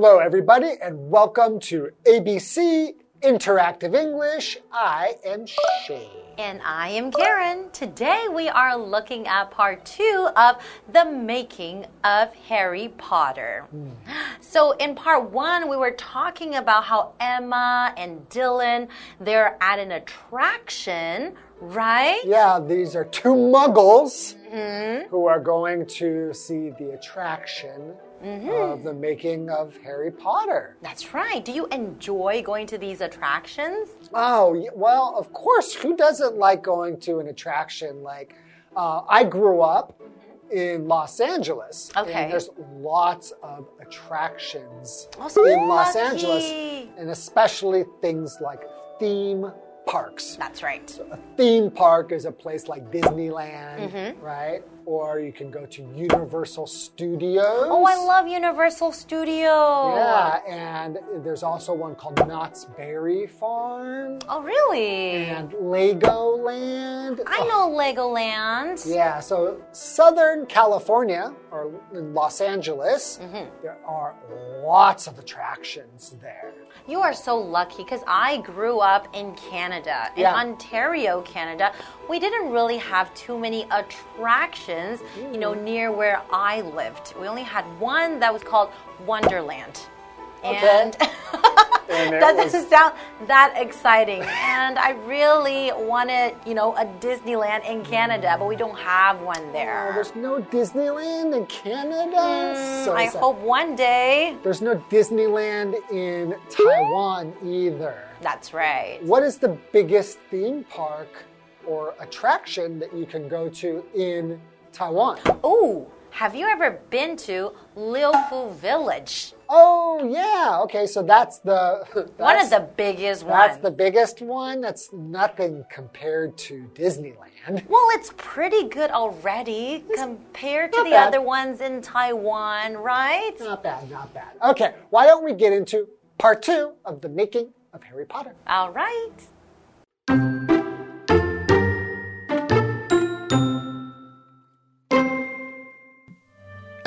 Hello, everybody, and welcome to ABC Interactive English. I am Shane. And I am Karen. Today we are looking at part two of the making of Harry Potter. Hmm. So in part one, we were talking about how Emma and Dylan they're at an attraction, right? Yeah, these are two muggles mm-hmm. who are going to see the attraction of the making of Harry Potter. That's right. Do you enjoy going to these attractions? Oh, well, of course, who doesn't like going to an attraction like uh, I grew up in Los Angeles. Okay. And there's lots of attractions Oh, so in Los lucky. Angeles, and especially things like theme parks. That's right. A theme park is a place like Disneyland, Mm-hmm. right? Or you can go to Universal Studios. Oh, I love Universal Studios. Yeah, and there's also one called Knott's Berry Farm Oh, really? and Legoland. I know Legoland. Yeah, so Southern California or Los Angeles, Mm-hmm. there are lots of attractions there. You are so lucky because I grew up in Canada, in Yeah. Ontario, Canada. We didn't really have too many attractions, you know, near where I lived. We only had one that was called Wonderland. And it that doesn't sound that exciting. And I really wanted, you know, a Disneyland in Canada, but we don't have one there. there's no Disneyland in Canada. so Mm, I sad. hope one day. There's no Disneyland in Taiwan either. That's right. What is the biggest theme park or attraction that you can go to in Taiwan? Ooh, have you ever been to Leofoo Village? Oh, yeah. Okay, so that's the One of the biggest ones. That's the biggest one. That's nothing compared to Disneyland. well, it's pretty good already compared to the bad. other ones in Taiwan, right? Not bad, not bad. Okay, why don't we get into part two of the making of Harry Potter? All right.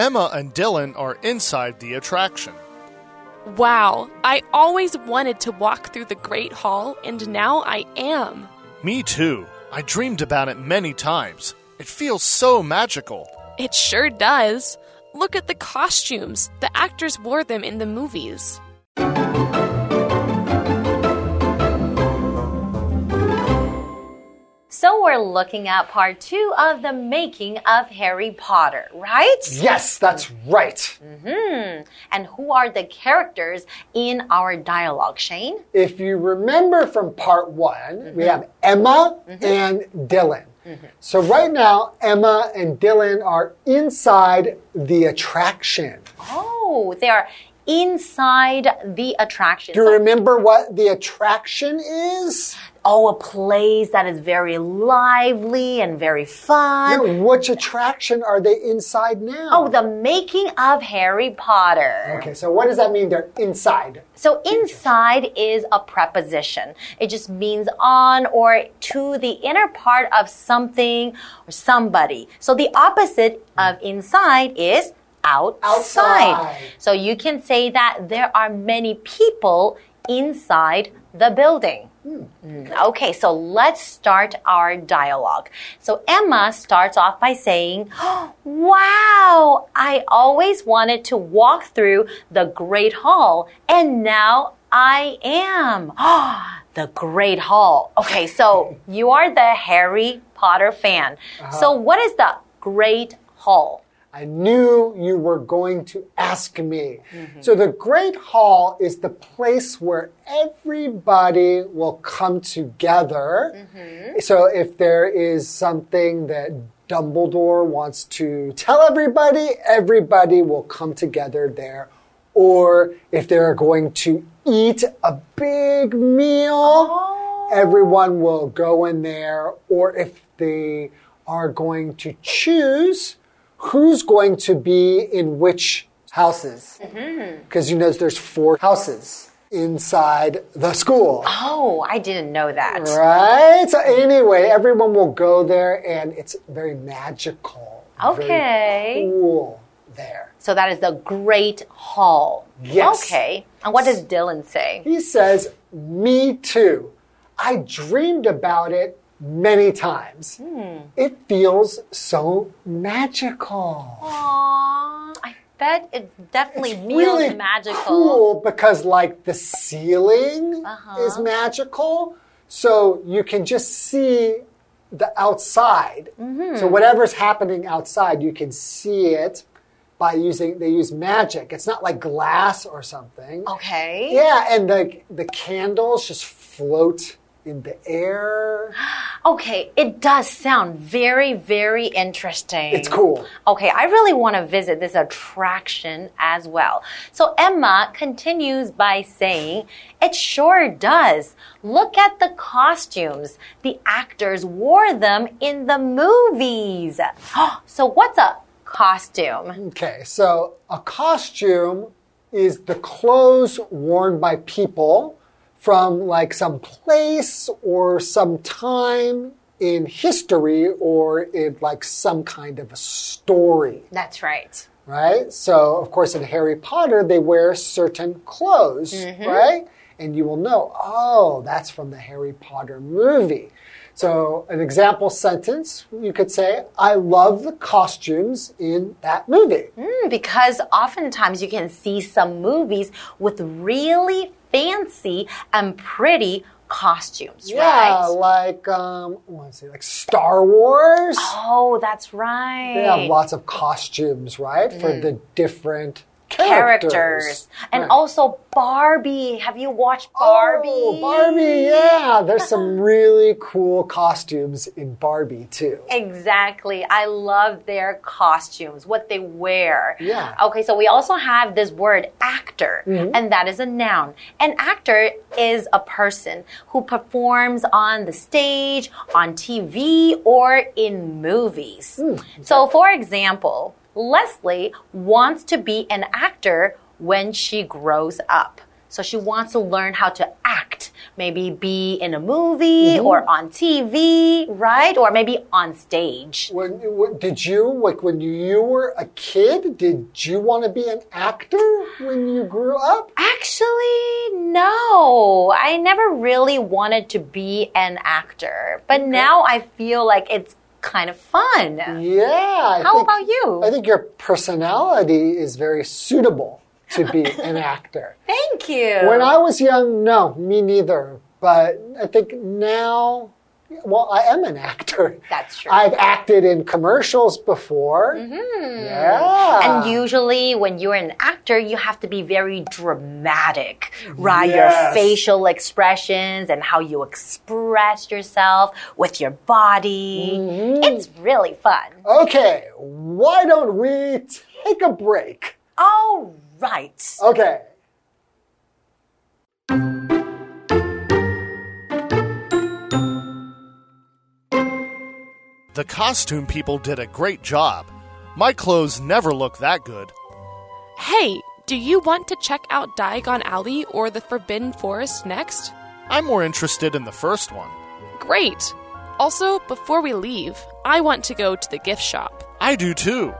Emma and Dylan are inside the attraction. Wow, I always wanted to walk through the Great Hall, and now I am. Me too. I dreamed about it many times. It feels so magical. It sure does. Look at the costumes. The actors wore them in the movies. So we're looking at part two of the making of Harry Potter, right? Yes, that's right. Mhm. And who are the characters in our dialogue, Shane? If you remember from part one, we have Emma mm-hmm. Mm-hmm. and Dylan. Mm-hmm. So right now, Emma and Dylan are inside the attraction. Oh, they are inside the attraction. Do you remember what the attraction is? Oh, a place that is very lively and very fun. Yeah, which attraction are they inside now? Oh, the making of Harry Potter. Okay, so what does that mean they're inside? So inside is a preposition. It just means on or to the inner part of something or somebody. So the opposite of inside is outside. Outside. So you can say that there are many people inside the building. Mm, Okay, so let's start our dialogue. So Emma starts off by saying, Wow, I always wanted to walk through the Great Hall, and now I am. the Great Hall. Okay, so you are the Harry Potter fan. So, what is the Great Hall? I knew you were going to ask me. Mm-hmm. So the Great Hall is the place where everybody will come together. Mm-hmm. So if there is something that Dumbledore wants to tell everybody, everybody will come together there. Or if they're going to eat a big meal, oh. everyone will go in there. Or if they are going to choose who's going to be in which houses. Mm-hmm. Because you know there's four houses inside the school. Oh, I didn't know that. Right? So anyway, everyone will go there and it's very magical. Okay. Very cool. there. So that is the Great Hall. Yes. Okay. And what does Dylan say? He says, Me too. I dreamed about it many times. Hmm. It feels so magical. Aww, I bet it definitely It's feels really magical. cool because, like, the ceiling Uh-huh. is magical. So you can just see the outside. Mm-hmm. So whatever's happening outside, you can see it by using, they use magic. It's not like glass or something. Okay. Yeah, and the the candles just float in the air. Okay, it does sound very, very interesting. It's cool. Okay, I really want to visit this attraction as well. So Emma continues by saying, It sure does. Look at the costumes. The actors wore them in the movies. so, what's a costume? Okay, so a costume is the clothes worn by people from like some place or some time in history or in like some kind of a story. That's right. right? So, of course, in Harry Potter, they wear certain clothes, mm-hmm. right? And you will know, oh, that's from the Harry Potter movie. So, an example sentence, you could say, I love the costumes in that movie. Mm, because oftentimes you can see some movies with really fancy and pretty costumes, Yeah, right? like, um, was it, like Star Wars. Oh, that's right. They have lots of costumes, right? For the different characters. characters. And Right. also Barbie. Have you watched oh, Barbie? Oh, Barbie, yeah. There's some really cool costumes in Barbie, too. Exactly. I love their costumes, what they wear. Yeah. Okay, so we also have this word actor, mm-hmm. and that is a noun. An actor is a person who performs on the stage, on TV, or in movies. Hmm, so, for example, Leslie wants to be an actor when she grows up. So she wants to learn how to act, maybe be in a movie mm-hmm. or on TV, right? Or maybe on stage. When, when, did you, like, when you were a kid, did you want to be an actor when you grew up? Actually, no. I never really wanted to be an actor, but now I feel like it's kind of fun. Yeah. How think- about you? I think your personality is very suitable to be an actor. Thank you. When I was young, no, me neither. But I think now, well, I am an actor. That's true. I've acted in commercials before. Yeah. And usually, when you're an actor, you have to be very dramatic, right? Your facial expressions and how you express yourself with your body. Mm-hmm. It's really fun. Okay, why don't we take a break? All right. Okay. The costume people did a great job. My clothes never look that good. Hey, do you want to check out Diagon Alley or the Forbidden Forest next? I'm more interested in the first one. Great! Also, before we leave, I want to go to the gift shop. I do too.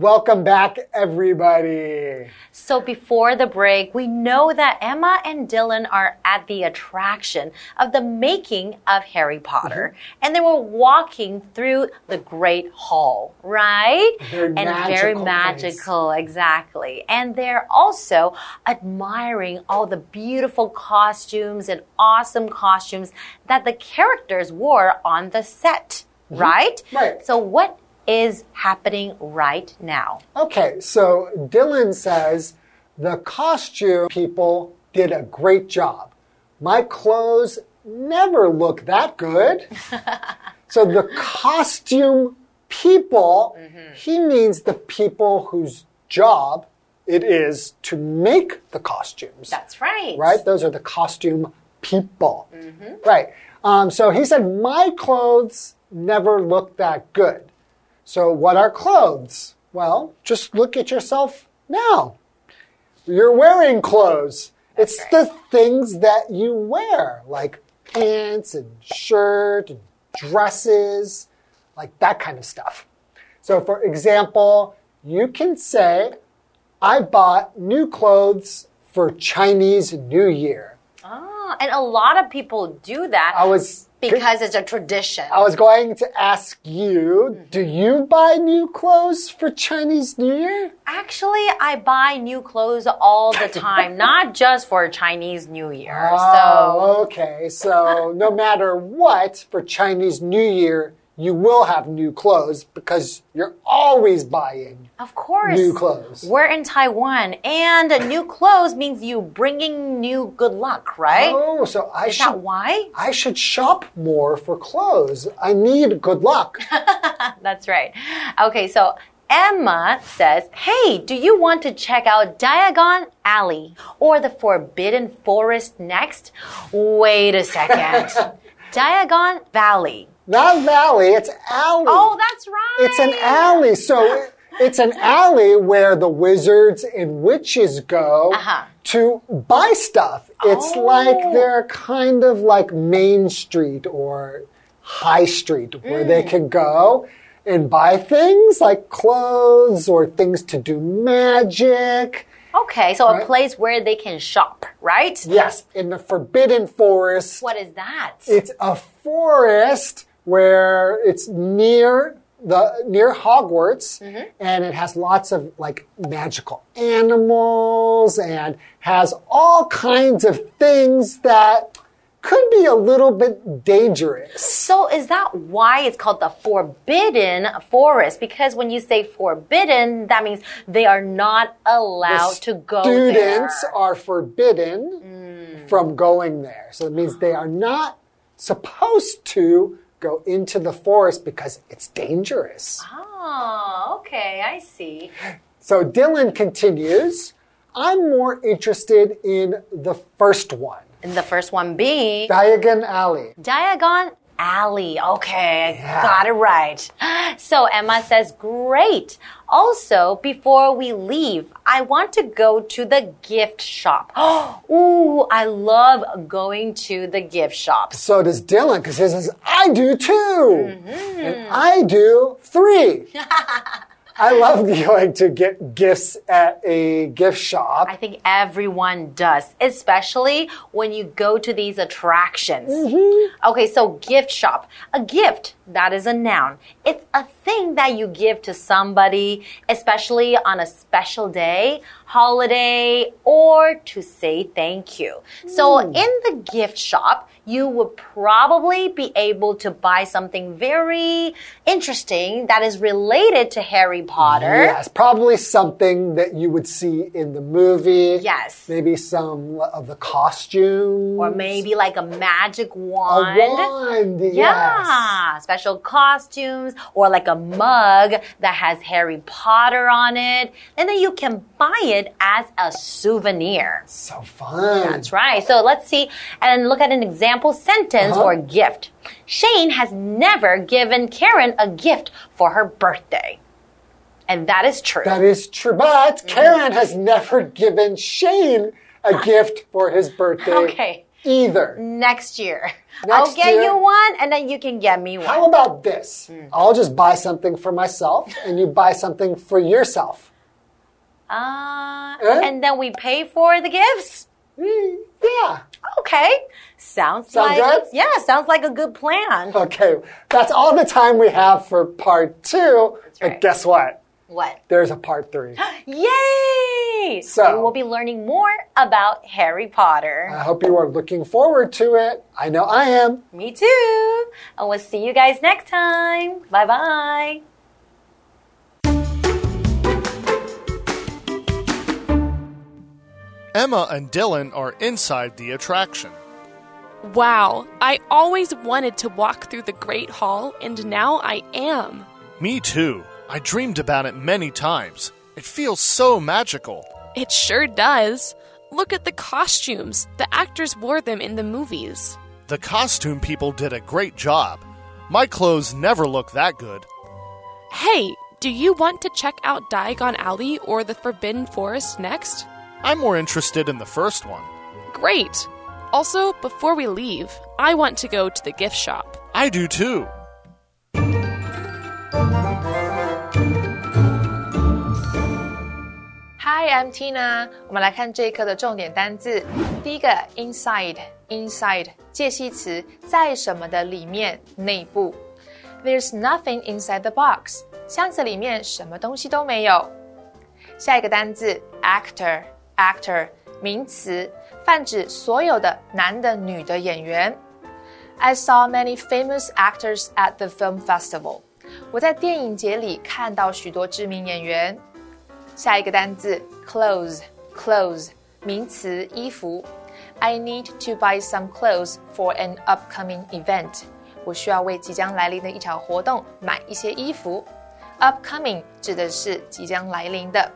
Welcome back, everybody. So before the break, we know that Emma and Dylan are at the attraction of the making of Harry Potter. Mm-hmm. And they were walking through the Great Hall, right? Very and very magical place. magical, exactly. And they're also admiring all the beautiful costumes and awesome costumes that the characters wore on the set, mm-hmm. right? Right. So what is happening right now? Okay, so Dylan says the costume people did a great job. My clothes never look that good. so the costume people, he means the people whose job it is to make the costumes. That's right. right? Those are the costume people. Right. Um, so he said, My clothes never look that good. So, what are clothes? Well, just look at yourself now. You're wearing clothes. it's the things that you wear, like pants and shirt and dresses, like that kind of stuff. So, for example, you can say, I bought new clothes for Chinese New Year. Ah, and a lot of people do that I was because it's a tradition. I was going to ask you, mm-hmm. do you buy new clothes for Chinese New Year? Actually, I buy new clothes all the time, not just for Chinese New Year. Oh, so, Oh, okay. So no matter what, for Chinese New Year, you will have new clothes because you're always buying. Of course, New clothes. We're in Taiwan, and new clothes means you bringing new good luck, right? Oh, so I Is that should why? I should shop more for clothes. I need good luck. That's right. Okay, so Emma says, Hey, do you want to check out Diagon Alley or the Forbidden Forest next? Wait a second. Diagon Valley. Not valley, it's alley. Oh, that's right. It's an alley. So it's an alley where the wizards and witches go Uh-huh. to buy stuff. It's Oh. like they're kind of like Main Street or High Street where they Mm. can go and buy things like clothes or things to do magic. Okay, so a place where they can shop, right? Yes, in the Forbidden Forest. What is that? It's a forest where it's near the near Hogwarts mm-hmm. and it has lots of like magical animals and has all kinds of things that could be a little bit dangerous. So is that why it's called the forbidden forest? Because when you say forbidden, that means they are not allowed to go Students there. are forbidden mm. from going there. So it means they are not supposed to go into the forest because it's dangerous. Oh, okay, I see. So Dylan continues, I'm more interested in the first one, And the first one being Diagon Alley. Diagon Alley. Okay, I Yeah. got it right. So Emma says, great. Also, before we leave, I want to go to the gift shop. Ooh, I love going to the gift shop. So does Dylan, because he says, I do too. Mm-hmm. And I do three. I love going to get gifts at a gift shop. I think everyone does, especially when you go to these attractions. Mm-hmm. Okay, so gift shop. A gift, that is a noun. It's a thing that you give to somebody, especially on a special day, holiday, or to say thank you. So hmm. in the gift shop, you would probably be able to buy something very interesting that is related to Harry Potter. Yes, probably something that you would see in the movie. Yes. Maybe some of the costumes. Or maybe like a magic wand. a wand. wand. Yes. Yeah, special costumes or like a mug that has Harry Potter on it. And then you can buy it as a souvenir. So fun. That's right. So let's see and look at an example sentence Uh-huh. or gift. Shane has never given Karen a gift for her birthday. And that is true. That is true. But Karen has never given Shane a gift for his birthday Okay. Either. Next year. Next I'll get year. you one and then you can get me one. How about this? I'll just buy something for myself and you buy something for yourself. Uh, Eh? and then we pay for the gifts? Mm, yeah. Okay. Sounds Sound like good? yeah, sounds like a good plan. Okay. That's all the time we have for part two. But right. guess what? What? There's a part three. Yay! So- we will be learning more about Harry Potter. I hope you are looking forward to it. I know I am. Me too. And we'll see you guys next time. Bye bye. Emma and Dylan are inside the attraction. Wow, I always wanted to walk through the Great Hall, and now I am. Me too. I dreamed about it many times. It feels so magical. It sure does. Look at the costumes. The actors wore them in the movies. The costume people did a great job. My clothes never look that good. Hey, do you want to check out Diagon Alley or the Forbidden Forest next? I'm more interested in the first one. Great! Also, before we leave, I want to go to the gift shop. I do too. I'm Tina。我们来看这一课的重点单字。第一个，inside，inside，介系词，在什么的里面，内部。There's nothing inside the box。箱子里面什么东西都没有。下一个单字，actor，actor，名词，泛指所有的男的、女的演员。I saw many famous actors at the film festival。我在电影节里看到许多知名演员。下一个单 词 clothes，clothes 名词，衣服。I need to buy some clothes for an upcoming event。我需要为即将来临的一场活动买一些衣服。Upcoming 指的是即将来临的。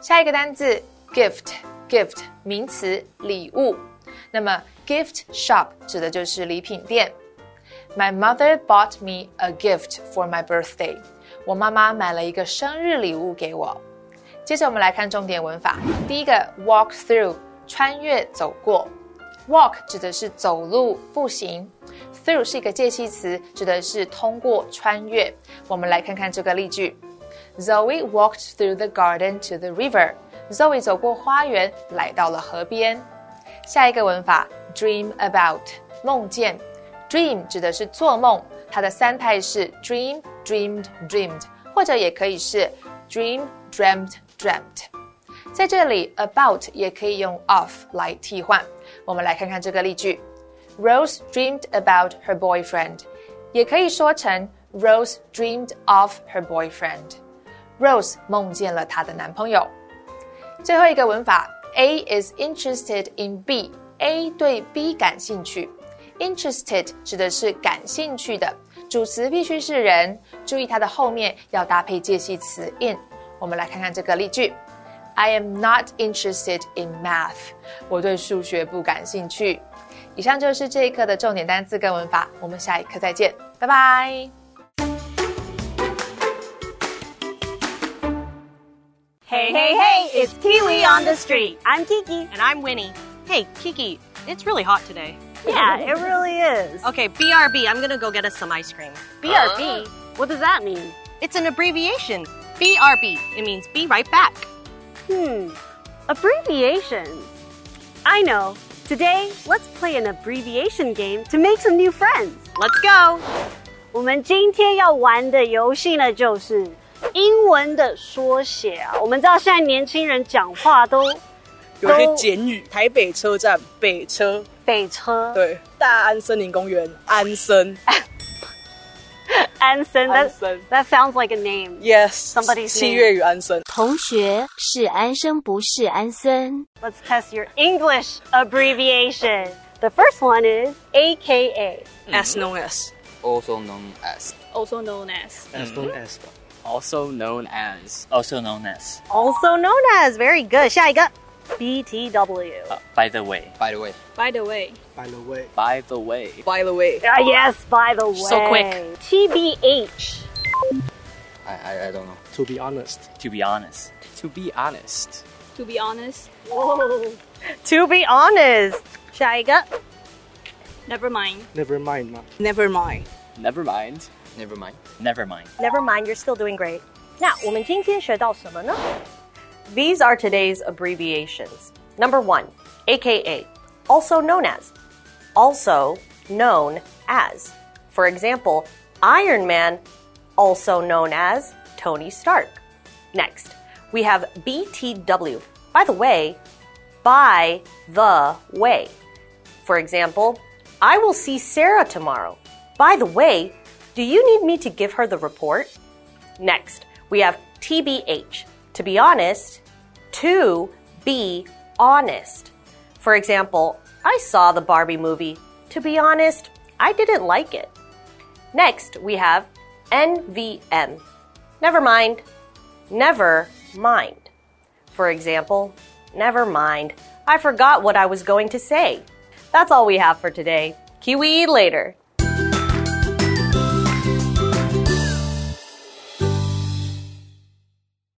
下一个单词 gift，gift 名词，礼物。那么 gift shop 指的就是礼品店。My mother bought me a gift for my birthday。我妈妈买了一个生日礼物给我。 接着我们来看重点文法。第一个 walk through 穿越走过，walk 指的是走路步行，through 是一个介系词，指的是通过穿越。我们来看看这个例句：Zoe walked through the garden to the river。Zoe 走过花园，来到了河边。下一个文法 dream about 梦见，dream 指的是做梦，它的三态是 dream dreamed dreamed，或者也可以是 dream dreamt。dreamt，在这里 about 也可以用 of 来替换。我们来看看这个例句：Rose dreamed about her boyfriend，也可以说成 Rose dreamed of her boyfriend。Rose 梦见了她的男朋友。最后一个文法，A is interested in B，A 对 B 感兴趣。Interested 指的是感兴趣的，主词必须是人，注意它的后面要搭配介系词 in。我们来看看这个例句：I am not interested in math。我对数学不感兴趣。以上就是这一课的重点单词跟文法，我们下一课再见，拜拜。Hey, hey, hey, it's Kiwi on the street. I'm Kiki. And I'm Winnie. Hey, Kiki, it's really hot today. Yeah, it really is. Okay, BRB, I'm gonna go get us some ice cream. BRB? What does that mean? It's an abbreviation. BRB. It means be right back. Hmm. Abbreviations. I know. Today, let's play an abbreviation game to make some new friends. Let's go. 我们今天要玩的游戏呢，就是英文的缩写啊。我们知道现在年轻人讲话都有些简语，台北车站北车，北车，对，大安森林公园安森。 Anson. That, that sounds like a name. Yes. Somebody's 七月与安森。同学是安生，不是安森。Let's test your English abbreviation. The first one is AKA. As known as. Also known as. Also known as. As known as. Also known as. Also known as. Also known as. Very good. 下一个 BTW. Uh, by the way. By the way. By the way. By the way. By the way. By the way. Uh, yes, by the way. So quick. TBH. I, I, I don't know. To be honest. To be honest. To be honest. To be honest. Whoa. To be honest. 下一个 Never mind. Never mind 吗？Never mind. Never mind. Never mind. Never mind. Never mind, you're still doing great. 那我们今天学到什么呢? These are today's abbreviations. Number one, AKA, also known as. Also known as. For example, Iron Man, also known as Tony Stark. Next, we have BTW. By the way, by the way. For example, I will see Sarah tomorrow. By the way, do you need me to give her the report? Next, we have TBH. To be honest, to be honest. For example, I saw the Barbie movie. To be honest, I didn't like it. Next, we have NVM. Never mind. Never mind. For example, never mind. I forgot what I was going to say. That's all we have for today. Kiwi later.